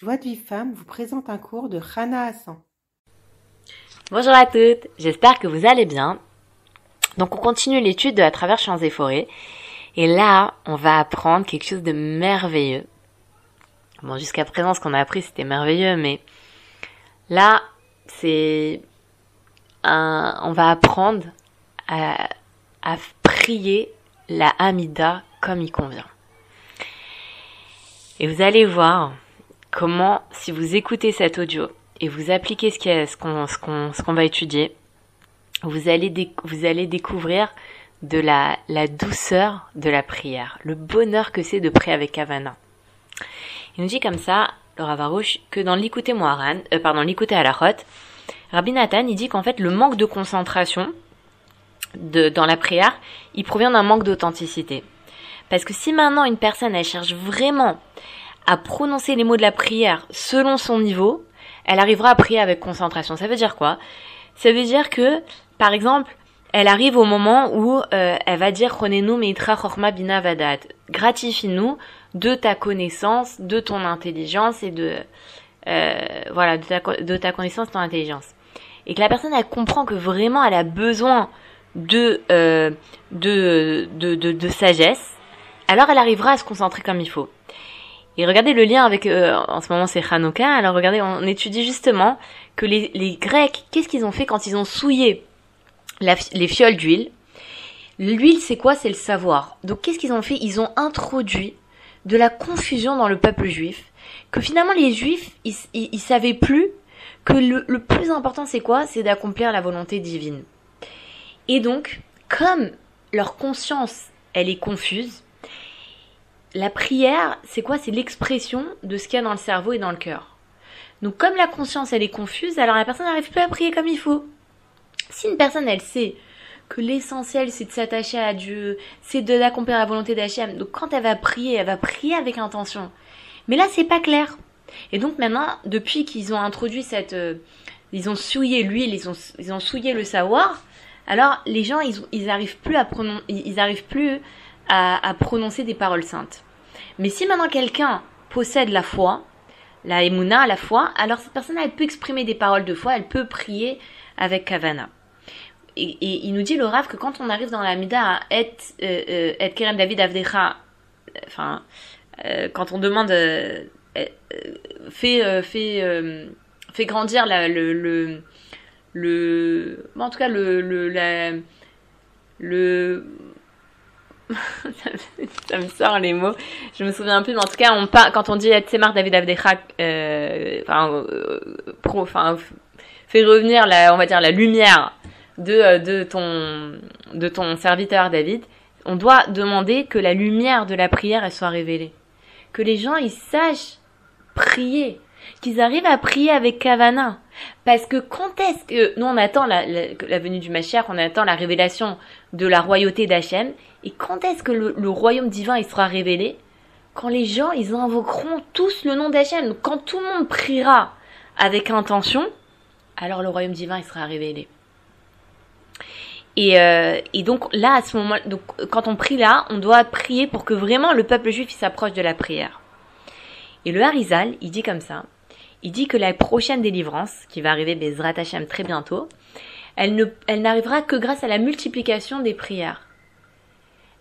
Joie de vie femme vous présente un cours de Rana Hassan. Bonjour à toutes, j'espère que vous allez bien. Donc on continue l'étude de à travers champs et forêts. Et là, on va apprendre quelque chose de merveilleux. Bon, jusqu'à présent, ce qu'on a appris, c'était merveilleux, mais là, c'est un... on va apprendre à, à prier la Hamida comme il convient. Et vous allez voir comment, si vous écoutez cet audio et vous appliquez ce qu'on va étudier, vous allez découvrir de la douceur de la prière, le bonheur que c'est de prier avec Havana. Il nous dit comme ça, le Ravarouche, que dans l'écouter Moharan, euh, pardon, à la rote, Rabbi Nathan, il dit qu'en fait le manque de concentration dans la prière, il provient d'un manque d'authenticité. Parce que si maintenant une personne, elle cherche vraiment à prononcer les mots de la prière selon son niveau, elle arrivera à prier avec concentration. Ça veut dire quoi? Ça veut dire que, par exemple, elle arrive au moment où euh, elle va dire Ronenu meitra chorma bina vadat. Gratifie-nous de ta connaissance, de ton intelligence et de euh, voilà de ta, de ta connaissance, de ton intelligence. Et que la personne elle comprend que vraiment elle a besoin de, euh, de, de, de, de sagesse, alors elle arrivera à se concentrer comme il faut. Et regardez le lien avec, euh, en ce moment c'est Hanouka, alors regardez, on étudie justement que les, les Grecs, qu'est-ce qu'ils ont fait quand ils ont souillé les fioles d'huile? L'huile c'est quoi? C'est le savoir. Donc qu'est-ce qu'ils ont fait? Ils ont introduit de la confusion dans le peuple juif, que finalement les juifs, ils, ils, ils savaient plus que le, le plus important c'est quoi? C'est d'accomplir la volonté divine. Et donc, comme leur conscience, elle est confuse, la prière, c'est quoi? C'est l'expression de ce qu'il y a dans le cerveau et dans le cœur. Donc comme la conscience, elle est confuse, alors la personne n'arrive plus à prier comme il faut. Si une personne, elle sait que l'essentiel, c'est de s'attacher à Dieu, c'est de d'accomplir la volonté d'Hachem, donc quand elle va prier, elle va prier avec intention. Mais là, c'est pas clair. Et donc maintenant, depuis qu'ils ont introduit cette... Euh, ils ont souillé l'huile, ils ont, ils ont souillé le savoir, alors les gens, ils, ils arrivent plus à prononcer... Ils arrivent plus à, prononcer des paroles saintes. Mais si maintenant quelqu'un possède la foi, la émouna, la foi, alors cette personne elle peut exprimer des paroles de foi, elle peut prier avec kavana. Et, il nous dit le Rav que quand on arrive dans la Mida à et, euh, euh, et Keren David Avdecha, enfin, euh, quand on demande, euh, fait, fait, fait grandir le, le, le, en tout cas le, le, la, le, ça me sort les mots. Je me souviens plus, mais en tout cas, quand on dit Etzemar David Avdechak, euh, enfin, euh, enfin, fait revenir la, on va dire la lumière de, de ton, de ton serviteur David. On doit demander que la lumière de la prière soit révélée, que les gens ils sachent prier, qu'ils arrivent à prier avec Kavana. Parce que quand est-ce que nous on attend la, la, la venue du Mashiach, on attend la révélation de la royauté d'Hachem, et quand est-ce que le, royaume divin il sera révélé? Quand les gens ils invoqueront tous le nom d'Hachem, quand tout le monde priera avec intention, alors le royaume divin il sera révélé. Et, euh, et donc là, à ce moment, donc quand on prie là, on doit prier pour que vraiment le peuple juif s'approche de la prière. Et le Harizal, il dit comme ça. Il dit que la prochaine délivrance, qui va arriver Bezrat très bientôt, elle ne, elle n'arrivera que grâce à la multiplication des prières.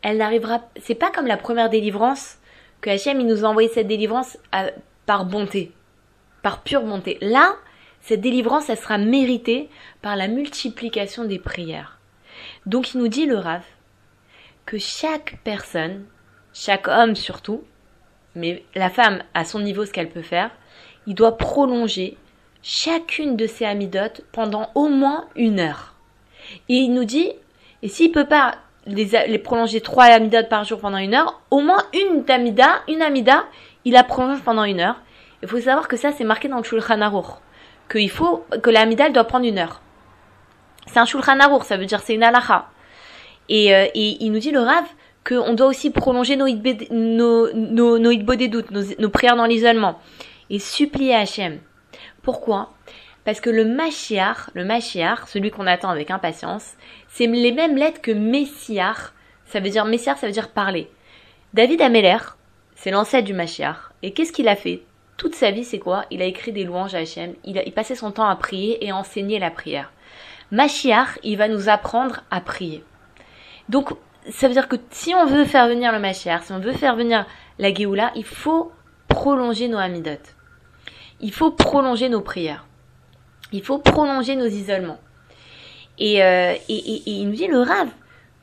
Elle n'arrivera, c'est pas comme la première délivrance que Hachem il nous a envoyé cette délivrance à, par bonté, par pure bonté. Là, cette délivrance, elle sera méritée par la multiplication des prières. Donc il nous dit le Rav que chaque personne, chaque homme surtout, mais la femme à son niveau ce qu'elle peut faire, il doit prolonger chacune de ses amidotes pendant au moins une heure. Et il nous dit, et s'il peut pas les, prolonger trois amidotes par jour pendant une heure, au moins une amida, une amida, il la prolonge pendant une heure. Il faut savoir que ça c'est marqué dans le Shulchan Aruch, qu'il faut que l'amida doit prendre une heure. C'est un Shulchan Aruch, ça veut dire c'est une halacha. Et, euh, et il nous dit le Rav qu'on doit aussi prolonger nos nos, nos, nos, nos prières dans l'isolement et supplier Hachem pourquoi? Parce que le Mashiach, le Mashiach, celui qu'on attend avec impatience, c'est les mêmes lettres que Messiar. Ça veut dire Messiar, ça veut dire parler. David Ameller, c'est l'ancêtre du Mashiach. Et qu'est-ce qu'il a fait? Toute sa vie, c'est quoi? Il a écrit des louanges à Hachem, il, il passait son temps à prier et à enseigner la prière. Mashiach, il va nous apprendre à prier. Donc, ça veut dire que si on veut faire venir le Mashiach, si on veut faire venir la Géoula, il faut prolonger nos Amidot. Il faut prolonger nos prières. Il faut prolonger nos isolements. Et, euh, et, il nous dit le rave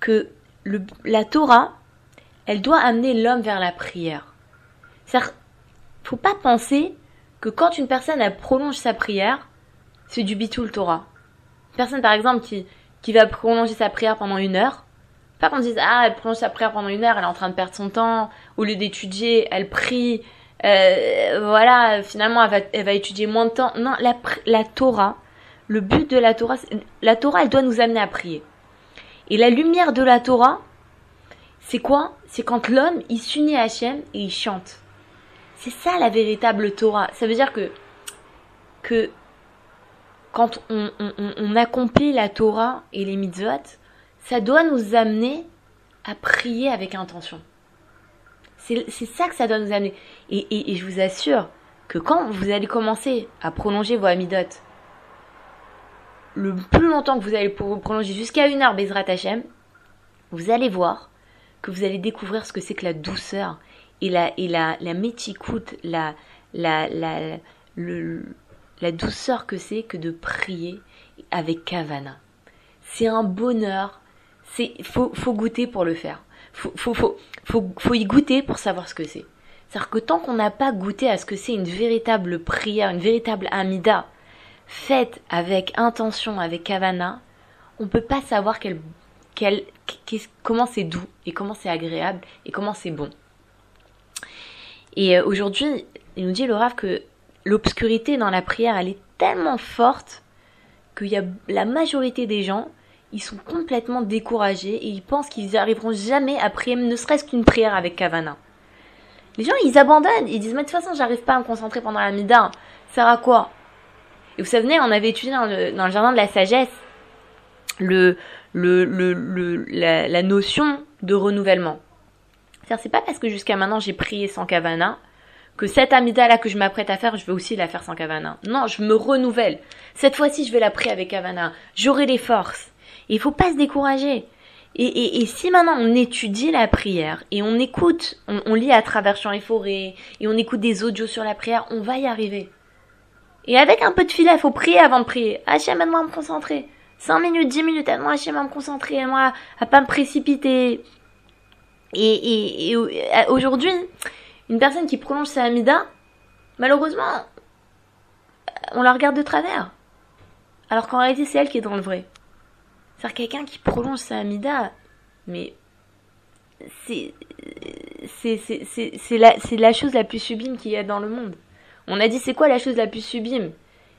que le, la Torah, elle doit amener l'homme vers la prière. C'est-à-dire, faut pas penser que quand une personne elle prolonge sa prière, c'est du bitul Torah. Une personne par exemple qui, qui va prolonger sa prière pendant une heure, pas qu'on dise ah elle prolonge sa prière pendant une heure, elle est en train de perdre son temps, au lieu d'étudier, elle prie, euh, voilà, finalement elle va, étudier moins de temps. Non, la, Torah, le but de la Torah, la Torah elle doit nous amener à prier. Et la lumière de la Torah, c'est quoi? C'est quand l'homme il s'unit à Hachem et il chante. C'est ça la véritable Torah. Ça veut dire que que quand on, on, on accomplit la Torah et les mitzvot, ça doit nous amener à prier avec intention. C'est ça que ça doit nous amener. Et, je vous assure que quand vous allez commencer à prolonger vos amidot, le plus longtemps que vous allez prolonger jusqu'à une heure Bezrat Hashem, vous allez voir que vous allez découvrir ce que c'est que la douceur et la, et la, la méticoute, la, la, la, la douceur que c'est que de prier avec Kavana. C'est un bonheur. C'est, faut, faut goûter pour le faire. Faut, faut, faut, faut, y goûter pour savoir ce que c'est. C'est-à-dire que tant qu'on n'a pas goûté à ce que c'est une véritable prière, une véritable amida, faite avec intention, avec Kavana, on peut pas savoir quel, quel, comment c'est doux et comment c'est agréable et comment c'est bon. Et euh, aujourd'hui, il nous dit le que l'obscurité dans la prière, elle est tellement forte qu'il y a la majorité des gens, ils sont complètement découragés et ils pensent qu'ils n'arriveront jamais à prier, ne serait-ce qu'une prière avec Kavana. Les gens, ils abandonnent, ils disent, mais de toute façon, j'arrive pas à me concentrer pendant la mida, ça sert à quoi? Et vous savez, on avait étudié dans le, jardin de la sagesse la notion de renouvellement. C'est-à-dire, c'est pas parce que jusqu'à maintenant j'ai prié sans kavana que cette amida là que je m'apprête à faire, je vais aussi la faire sans kavana. Non, je me renouvelle. Cette fois-ci, je vais la prier avec kavana. J'aurai les forces. Il faut pas se décourager. Et, si maintenant on étudie la prière et on écoute, on, lit à travers champs et forêts et on écoute des audios sur la prière, on va y arriver. Et avec un peu de filet, il faut prier avant de prier. Hachem, aide-moi à me concentrer. 5 minutes, 10 minutes, aide-moi Hachem à me concentrer, aide-moi à pas me précipiter. Et, et, euh, aujourd'hui, une personne qui prolonge sa amida, malheureusement, on la regarde de travers. Alors qu'en réalité, c'est elle qui est dans le vrai. C'est-à-dire quelqu'un qui prolonge sa amida, mais c'est la la chose la plus sublime qu'il y a dans le monde. On a dit c'est quoi la chose la plus sublime?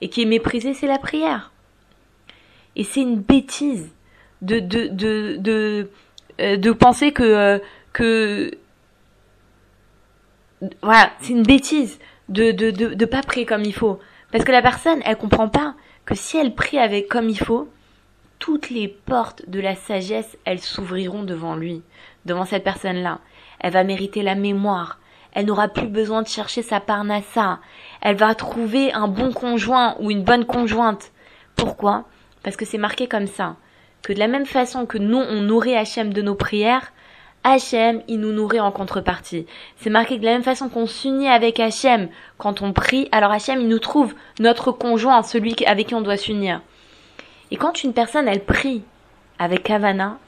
Et qui est méprisée, c'est la prière. Et c'est une bêtise de de de de, euh, de penser que euh, que voilà, c'est une bêtise de, de, de, de pas prier comme il faut. Parce que la personne, elle comprend pas que si elle prie avec comme il faut, toutes les portes de la sagesse, elles s'ouvriront devant lui, devant cette personne-là. Elle va mériter la mémoire. Elle n'aura plus besoin de chercher sa parnassa. Elle va trouver un bon conjoint ou une bonne conjointe. Pourquoi? Parce que c'est marqué comme ça. Que de la même façon que nous, on nourrit Hachem de nos prières, Hachem, il nous nourrit en contrepartie. C'est marqué de la même façon qu'on s'unit avec Hachem quand on prie, alors Hachem, il nous trouve notre conjoint, celui avec qui on doit s'unir. Et quand une personne, elle prie avec Havana,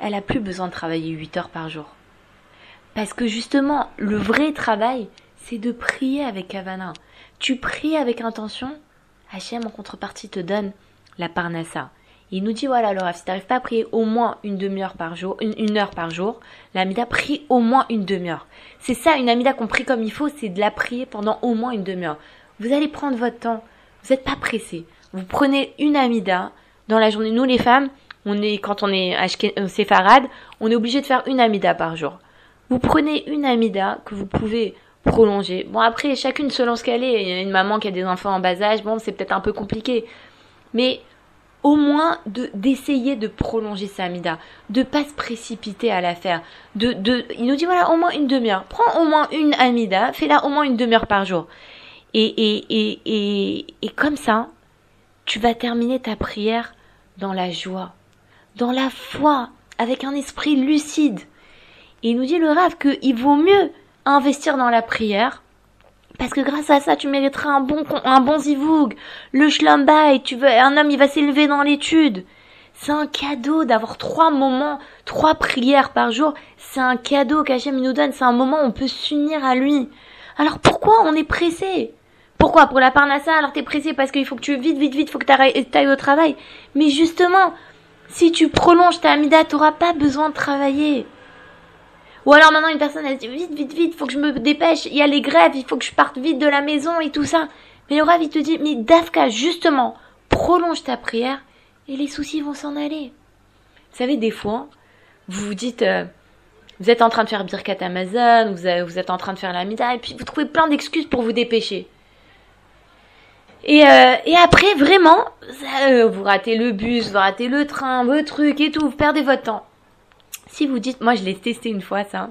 elle a plus besoin de travailler 8 heures par jour. Parce que justement, le vrai travail, c'est de prier avec Havana. Tu pries avec intention, Hachem en contrepartie te donne la parnassa. Il nous dit voilà Laura, si t'arrives pas à prier au moins une demi-heure par jour, une, une, heure par jour, l'amida prie au moins une demi-heure. C'est ça, une amida qu'on prie comme il faut, c'est de la prier pendant au moins une demi-heure. Vous allez prendre votre temps, vous n'êtes pas pressé. Vous prenez une amida dans la journée. Nous les femmes, on est quand on est euh, séfarade, on est obligé de faire une amida par jour. Vous prenez une amida que vous pouvez prolonger. Bon après, chacune selon ce qu'elle est. Il y a une maman qui a des enfants en bas âge, bon c'est peut-être un peu compliqué. Mais au moins de d'essayer de prolonger sa amida, de pas se précipiter à la faire. De, de, il nous dit voilà au moins une demi-heure. Prends au moins une amida, fais-la au moins une demi-heure par jour. Et, et, et, et, et comme ça, tu vas terminer ta prière dans la joie, dans la foi, avec un esprit lucide. Et il nous dit le rêve qu'il vaut mieux investir dans la prière, parce que grâce à ça, tu mériteras un bon, un bon zivoug, le et tu veux, un homme, il va s'élever dans l'étude. C'est un cadeau d'avoir trois moments, trois prières par jour. C'est un cadeau qu'Hachem nous donne. C'est un moment où on peut s'unir à lui. Alors pourquoi on est pressé? Pourquoi Pour la parnassa, alors t'es pressé parce qu'il faut que tu vite, vite, vite, faut que t'ailles au travail. Mais justement, si tu prolonges ta amida, t'auras pas besoin de travailler. Ou alors maintenant une personne elle dit vite, vite, vite, faut que je me dépêche, il y a les grèves, il faut que je parte vite de la maison et tout ça. Mais le Rav il te dit, mais Dafka, justement, prolonge ta prière et les soucis vont s'en aller. Vous savez, des fois, vous vous dites, euh, vous êtes en train de faire Birkat Amazon, vous, vous êtes en train de faire la Mida, et puis vous trouvez plein d'excuses pour vous dépêcher. Et, euh, et après, vraiment, euh, vous ratez le bus, vous ratez le train, vos trucs et tout, vous perdez votre temps. Si vous dites, moi je l'ai testé une fois ça,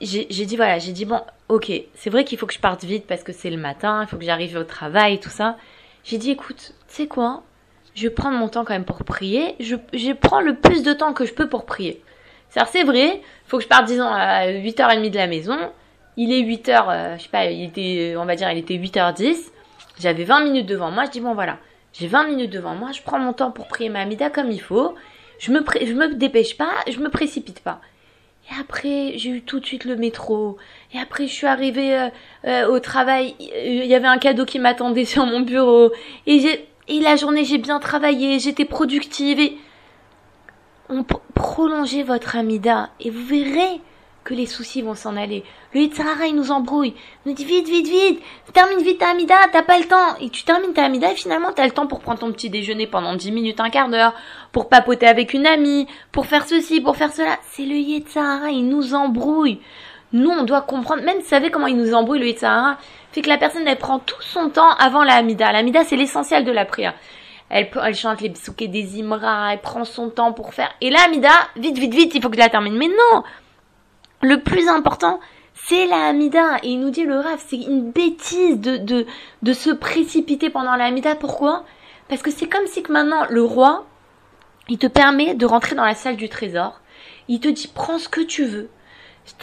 j'ai dit voilà, j'ai dit bon, ok, c'est vrai qu'il faut que je parte vite parce que c'est le matin, il faut que j'arrive au travail tout ça. J'ai dit écoute, tu sais quoi, je vais prendre mon temps quand même pour prier. Je, prends le plus de temps que je peux pour prier. C'est vrai, faut que je parte, disons, à 8h30 de la maison. Il est 8h, euh, je sais pas, il était, on va dire, il était 8h10. J'avais 20 minutes devant moi. Je dis, bon, voilà, j'ai 20 minutes devant moi. Je prends mon temps pour prier ma Amida comme il faut. Je me, je me dépêche pas, je me précipite pas. Et après, j'ai eu tout de suite le métro. Et après, je suis arrivée euh, euh, au travail. Il y avait un cadeau qui m'attendait sur mon bureau. Et et la journée, j'ai bien travaillé, j'étais productive et on prolongez votre amida et vous verrez que les soucis vont s'en aller. Le Yitzhara, il nous embrouille. Il nous dit vite, vite, vite, termine vite ta amida, t'as pas le temps. Et tu termines ta amida et finalement t'as le temps pour prendre ton petit déjeuner pendant 10 minutes, un quart d'heure, pour papoter avec une amie, pour faire ceci, pour faire cela. C'est le Yitzhara, il nous embrouille. Nous, on doit comprendre, même vous savez comment il nous embrouille le Yitzhara, fait que la personne, elle prend tout son temps avant la Hamida. La Hamida, c'est l'essentiel de la prière. Elle, chante les psoukés des Imra, elle prend son temps pour faire. Et la Hamida, vite, vite, vite, il faut que je la termine. Mais non Le plus important, c'est la Hamida. Et il nous dit le Rav, c'est une bêtise de, de, de se précipiter pendant la Hamida. Pourquoi? Parce que c'est comme si que maintenant, le roi, il te permet de rentrer dans la salle du trésor. Il te dit, prends ce que tu veux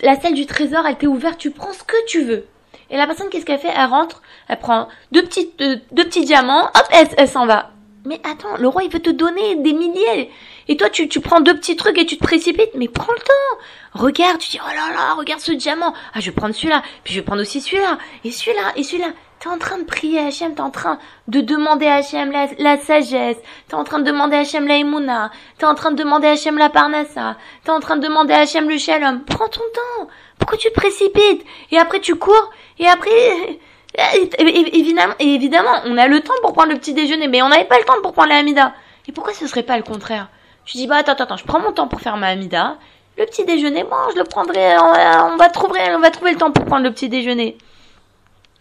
la salle du trésor, elle t'est ouverte, tu prends ce que tu veux. Et la personne, qu'est-ce qu'elle fait? Elle rentre, elle prend deux petits, deux, petits diamants, hop, elle s'en va. Mais attends, le roi, il veut te donner des milliers. Et toi, tu, tu prends deux petits trucs et tu te précipites. Mais prends le temps. Regarde, tu dis, oh là là, regarde ce diamant. Ah, je vais prendre celui-là. Puis je vais prendre aussi celui-là. Et celui-là, et celui-là. T'es en train de prier Hachem, t'es en train de demander à Hachem la, la sagesse, t'es en train de demander à Hachem la Emouna, t'es en train de demander à Hachem la Parnassa, t'es en train de demander à Hachem le Shalom. Prends ton temps. Pourquoi tu te précipites? Et après tu cours, et après... Évidemment, évidemment, on a le temps pour prendre le petit déjeuner, mais on n'avait pas le temps pour prendre la Hamida. Et pourquoi ce serait pas le contraire? Je dis, bah attends, attends, je prends mon temps pour faire ma Hamida. Le petit déjeuner, bon, je le prendrai, on va, trouver, on va trouver le temps pour prendre le petit déjeuner.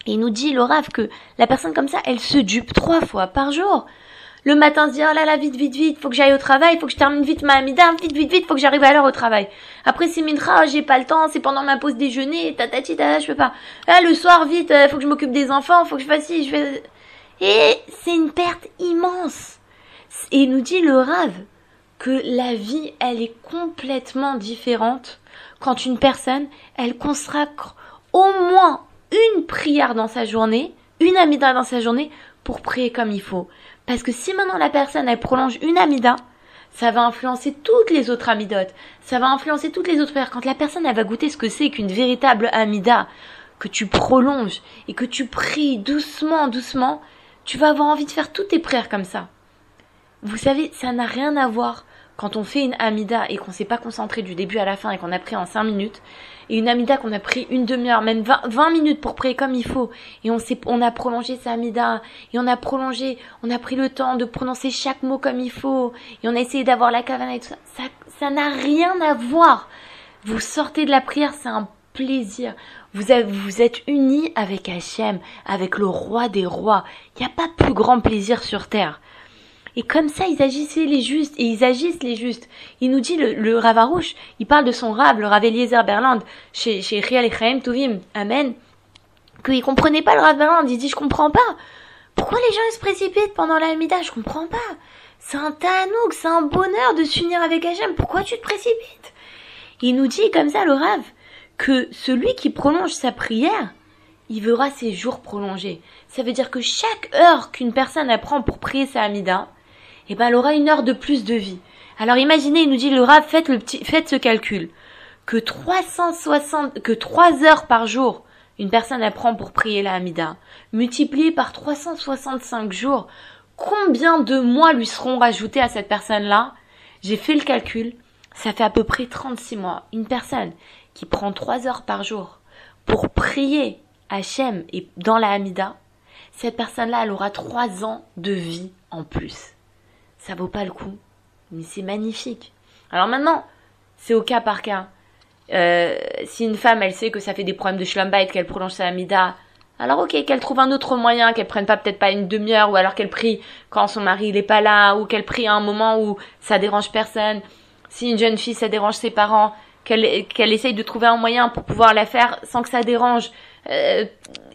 Et il nous dit, Laurave, que la personne comme ça, elle se dupe trois fois par jour. Le matin, se dit, oh là là, vite, vite, vite, faut que j'aille au travail, faut que je termine vite ma amida, vite, vite, vite, faut que j'arrive à l'heure au travail. Après, c'est Mintra, j'ai pas le temps, c'est pendant ma pause déjeuner, tatati, tata, je peux pas. Ah, le soir, vite, euh, faut que je m'occupe des enfants, faut que je fasse ci, je fais... Et c'est une perte immense. Et nous dit, le rave, que la vie, elle est complètement différente quand une personne, elle consacre au moins une prière dans sa journée, une amida dans sa journée, pour prier comme il faut. Parce que si maintenant la personne, elle prolonge une amida, ça va influencer toutes les autres amidotes. Ça va influencer toutes les autres prières. Quand la personne, elle va goûter ce que c'est qu'une véritable amida, que tu prolonges et que tu pries doucement, doucement, tu vas avoir envie de faire toutes tes prières comme ça. Vous savez, ça n'a rien à voir quand on fait une amida et qu'on s'est pas concentré du début à la fin et qu'on a pris en 5 minutes, et une amida qu'on a pris une demi-heure, même 20, minutes pour prier comme il faut, et on on a prolongé sa amida, et on a prolongé, on a pris le temps de prononcer chaque mot comme il faut, et on a essayé d'avoir la cavana et tout ça, ça, n'a rien à voir. Vous sortez de la prière, c'est un plaisir. Vous, vous êtes unis avec Hachem, avec le roi des rois. Il n'y a pas plus grand plaisir sur terre. Et comme ça, ils agissaient les justes, et ils agissent les justes. Il nous dit, le, le Ravarouche, il parle de son Rav, le Rav Eliezer Berland, chez, chez Rial Echaim Tovim, Amen, qu'il comprenait pas le Rav Berland. Il dit, je comprends pas. Pourquoi les gens ils se précipitent pendant la Hamida? Je comprends pas. C'est un tanouk, c'est un bonheur de s'unir avec Hachem. Pourquoi tu te précipites? Il nous dit comme ça, le Rav, que celui qui prolonge sa prière, il verra ses jours prolongés. Ça veut dire que chaque heure qu'une personne apprend pour prier sa Hamida, eh ben, elle aura une heure de plus de vie. Alors imaginez, il nous dit le Rav, faites le petit, faites ce calcul. Que 360, que 3 heures par jour, une personne apprend pour prier la Hamida, multiplié par 365 jours, combien de mois lui seront rajoutés à cette personne-là? J'ai fait le calcul, ça fait à peu près 36 mois. Une personne qui prend 3 heures par jour pour prier Hachem et dans la Hamida, cette personne-là, elle aura 3 ans de vie en plus. Ça vaut pas le coup, mais c'est magnifique. Alors maintenant, c'est au cas par cas. Euh, si une femme, elle sait que ça fait des problèmes de schlumbite, qu'elle prolonge sa Hamida, alors ok, qu'elle trouve un autre moyen, qu'elle prenne pas peut-être pas une demi-heure, ou alors qu'elle prie quand son mari il est pas là, ou qu'elle prie à un moment où ça dérange personne. Si une jeune fille ça dérange ses parents, qu'elle qu'elle essaye de trouver un moyen pour pouvoir la faire sans que ça dérange. Euh,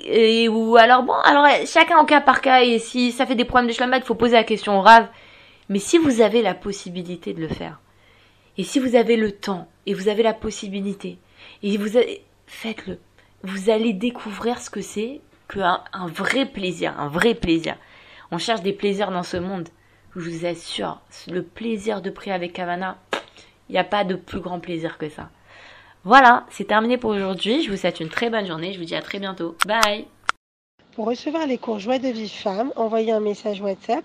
et, ou alors bon, alors chacun en cas par cas, et si ça fait des problèmes de schlambat, il faut poser la question au rave. Mais si vous avez la possibilité de le faire, et si vous avez le temps, et vous avez la possibilité, et vous avez, faites-le vous allez découvrir ce que c'est qu'un un vrai plaisir, un vrai plaisir. On cherche des plaisirs dans ce monde. Je vous assure, le plaisir de prier avec Kavana, il n'y a pas de plus grand plaisir que ça. Voilà, c'est terminé pour aujourd'hui. Je vous souhaite une très bonne journée. Je vous dis à très bientôt. Bye Pour recevoir les cours Joie de vie femme, envoyez un message WhatsApp